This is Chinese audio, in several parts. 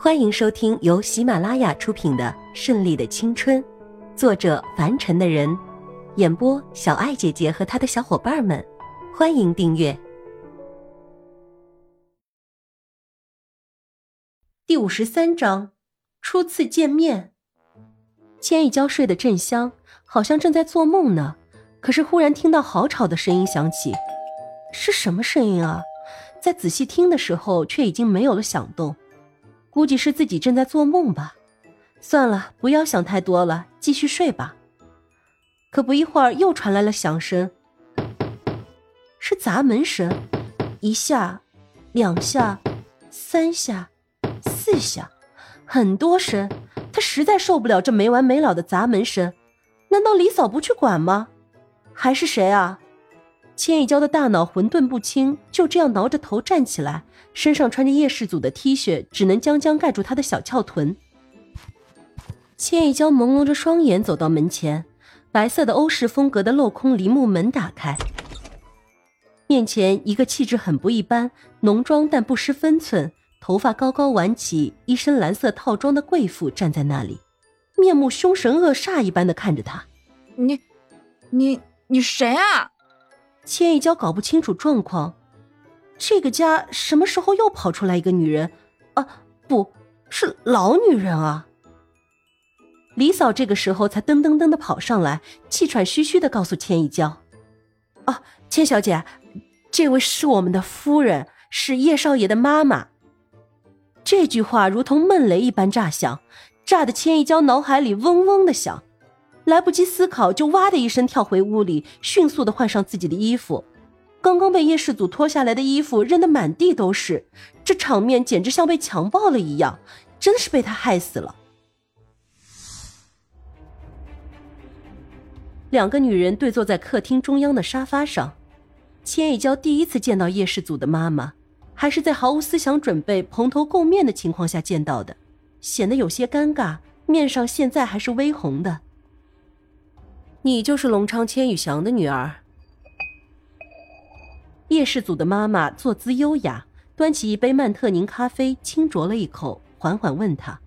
欢迎收听由喜马拉雅出品的《顺利的青春》，作者凡尘的人，演播小爱姐姐和她的小伙伴们。欢迎订阅第五十三章初次见面。千一娇睡得正香，好像正在做梦呢。可是忽然听到好吵的声音响起，是什么声音啊？在仔细听的时候，却已经没有了响动。估计是自己正在做梦吧，算了，不要想太多了，继续睡吧。可不一会儿，又传来了响声，是砸门声，一下，两下，三下，四下，很多声。他实在受不了这没完没了的砸门声，难道李嫂不去管吗？还是谁啊？千一娇的大脑混沌不清，就这样挠着头站起来，身上穿着叶氏组的 T 恤，只能将将盖住她的小翘臀。千一娇朦胧着双眼走到门前，白色的欧式风格的镂空梨木门打开，面前一个气质很不一般、浓妆但不失分寸、头发高高挽起、一身蓝色套装的贵妇站在那里，面目凶神恶煞一般的看着他。你，你，你谁啊？千一娇搞不清楚状况，这个家什么时候又跑出来一个女人？啊，不是老女人啊！李嫂这个时候才噔噔噔的跑上来，气喘吁吁的告诉千一娇：“啊，千小姐，这位是我们的夫人，是叶少爷的妈妈。”这句话如同闷雷一般炸响，炸得千一娇脑海里嗡嗡的响。来不及思考，就哇的一声跳回屋里，迅速的换上自己的衣服。刚刚被叶世祖脱下来的衣服扔得满地都是，这场面简直像被强暴了一样，真是被他害死了。两个女人对坐在客厅中央的沙发上，千一娇第一次见到叶世祖的妈妈，还是在毫无思想准备、蓬头垢面的情况下见到的，显得有些尴尬，面上现在还是微红的。你就是隆昌千羽翔的女儿。叶氏祖的妈妈坐姿优雅，端起一杯曼特宁咖啡，轻啄了一口，缓缓问他，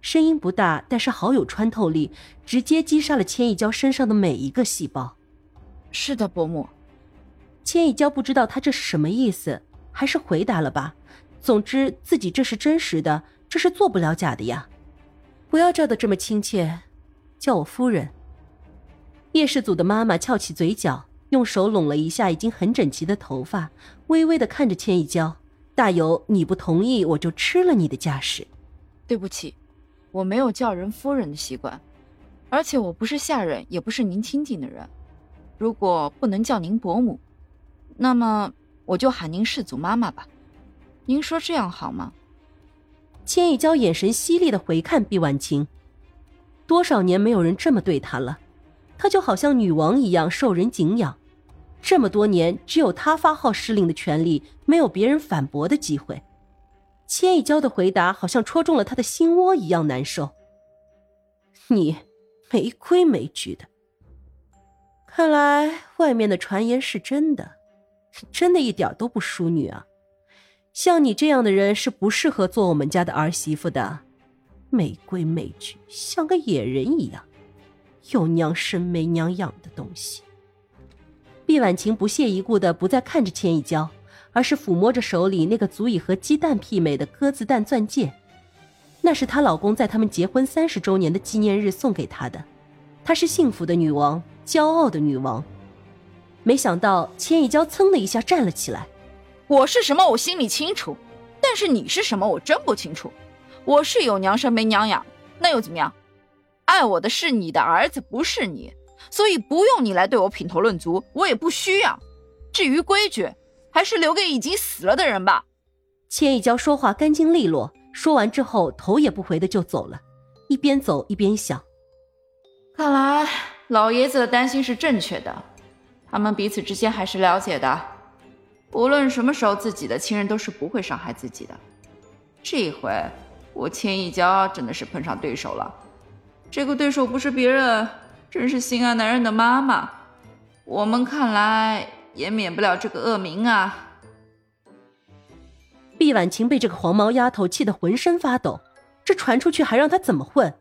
声音不大，但是好有穿透力，直接击杀了千一娇身上的每一个细胞。是的，伯母。千一娇不知道他这是什么意思，还是回答了吧。总之，自己这是真实的，这是做不了假的呀。不要叫的这么亲切，叫我夫人。叶氏祖的妈妈翘起嘴角，用手拢了一下已经很整齐的头发，微微的看着千一娇，大有你不同意我就吃了你的架势。对不起，我没有叫人夫人的习惯，而且我不是下人，也不是您亲近的人。如果不能叫您伯母，那么我就喊您氏祖妈妈吧。您说这样好吗？千一娇眼神犀利的回看毕婉晴，多少年没有人这么对她了。她就好像女王一样受人敬仰，这么多年只有她发号施令的权利，没有别人反驳的机会。千一娇的回答好像戳中了他的心窝一样难受。你没规没矩的，看来外面的传言是真的，真的一点都不淑女啊！像你这样的人是不适合做我们家的儿媳妇的，没规没矩，像个野人一样。有娘生没娘养的东西。毕婉晴不屑一顾的不再看着千一娇，而是抚摸着手里那个足以和鸡蛋媲美的鸽子蛋钻戒，那是她老公在他们结婚三十周年的纪念日送给她的。她是幸福的女王，骄傲的女王。没想到千一娇噌的一下站了起来。我是什么，我心里清楚，但是你是什么，我真不清楚。我是有娘生没娘养，那又怎么样？爱我的是你的儿子，不是你，所以不用你来对我品头论足，我也不需要。至于规矩，还是留给已经死了的人吧。千一娇说话干净利落，说完之后头也不回的就走了，一边走一边想：看来老爷子的担心是正确的，他们彼此之间还是了解的。无论什么时候，自己的亲人都是不会伤害自己的。这一回，我千一娇真的是碰上对手了。这个对手不是别人，正是心爱男人的妈妈。我们看来也免不了这个恶名啊！毕婉晴被这个黄毛丫头气得浑身发抖，这传出去还让她怎么混？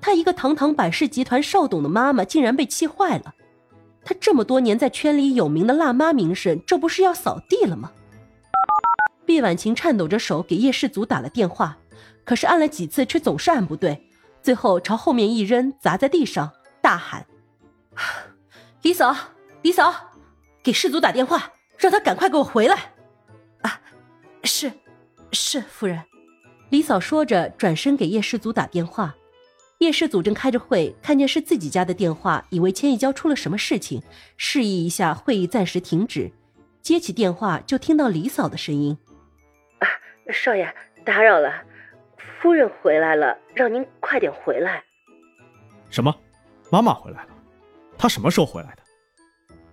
她一个堂堂百事集团少董的妈妈，竟然被气坏了。她这么多年在圈里有名的辣妈名声，这不是要扫地了吗？毕婉晴颤抖着手给叶世祖打了电话，可是按了几次却总是按不对，最后朝后面一扔，砸在地上，大喊：“李嫂，李嫂，给世祖打电话，让他赶快给我回来！”啊，是，是夫人。李嫂说着，转身给叶世祖打电话。叶世祖正开着会，看见是自己家的电话，以为千亿娇出了什么事情，示意一下会议暂时停止。接起电话，就听到李嫂的声音：“啊，少爷，打扰了，夫人回来了，让您快点回来。”“什么？妈妈回来了？她什么时候回来的？”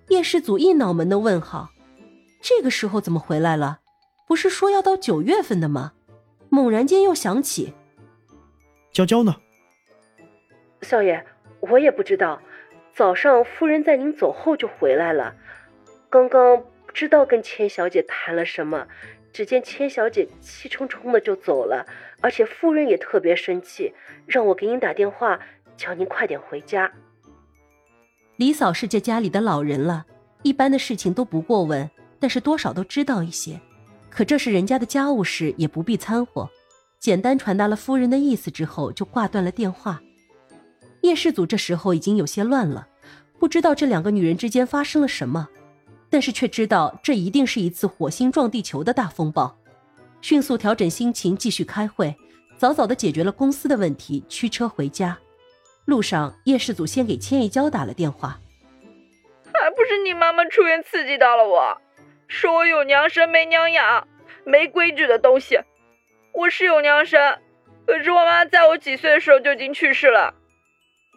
叶世祖一脑门的问号：“这个时候怎么回来了？不是说要到九月份的吗？”猛然间又想起，娇娇呢？少爷，我也不知道。早上夫人在您走后就回来了，刚刚不知道跟千小姐谈了什么，只见千小姐气冲冲的就走了，而且夫人也特别生气，让我给您打电话，叫您快点回家。李嫂是这家里的老人了，一般的事情都不过问，但是多少都知道一些。可这是人家的家务事，也不必掺和。简单传达了夫人的意思之后，就挂断了电话。叶世祖这时候已经有些乱了，不知道这两个女人之间发生了什么，但是却知道这一定是一次火星撞地球的大风暴。迅速调整心情，继续开会，早早的解决了公司的问题，驱车回家。路上，叶世祖先给千亿娇打了电话，还不是你妈妈出院刺激到了我。说我有娘生没娘养，没规矩的东西。我是有娘生，可是我妈在我几岁的时候就已经去世了。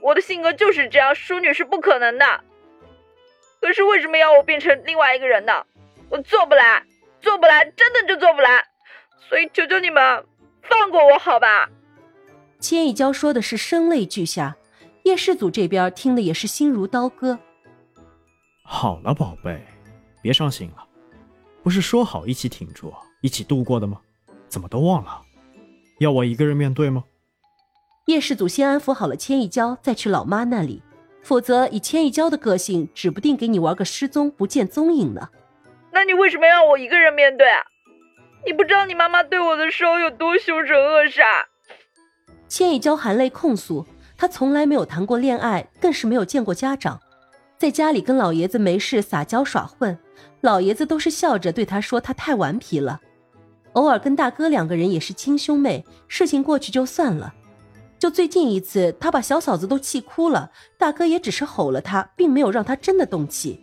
我的性格就是这样，淑女是不可能的。可是为什么要我变成另外一个人呢？我做不来，做不来，真的就做不来。所以求求你们放过我，好吧？千一娇说的是声泪俱下，叶世祖这边听的也是心如刀割。好了，宝贝，别伤心了。不是说好一起挺住、一起度过的吗？怎么都忘了？要我一个人面对吗？叶世祖先安抚好了千亿娇，再去老妈那里，否则以千亿娇的个性，指不定给你玩个失踪不见踪影呢。那你为什么要我一个人面对啊？你不知道你妈妈对我的时候有多凶神恶煞。千亿娇含泪控诉，她从来没有谈过恋爱，更是没有见过家长，在家里跟老爷子没事撒娇耍混。老爷子都是笑着对她说：“她太顽皮了。”偶尔跟大哥两个人也是亲兄妹，事情过去就算了。就最近一次，他把小嫂子都气哭了，大哥也只是吼了他，并没有让他真的动气。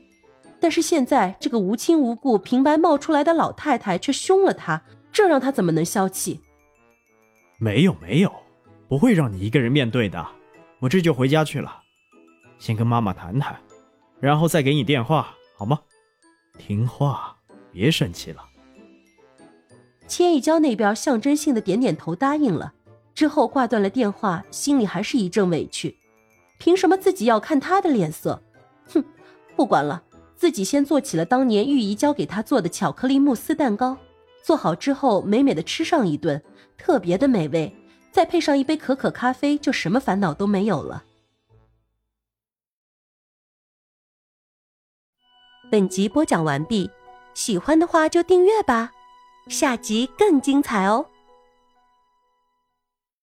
但是现在这个无亲无故、平白冒出来的老太太却凶了他，这让他怎么能消气？没有没有，不会让你一个人面对的。我这就回家去了，先跟妈妈谈谈，然后再给你电话，好吗？听话，别生气了。千一娇那边象征性的点点头，答应了，之后挂断了电话，心里还是一阵委屈。凭什么自己要看他的脸色？哼，不管了，自己先做起了当年玉姨教给他做的巧克力慕斯蛋糕，做好之后美美的吃上一顿，特别的美味，再配上一杯可可咖啡，就什么烦恼都没有了。本集播讲完毕，喜欢的话就订阅吧，下集更精彩哦。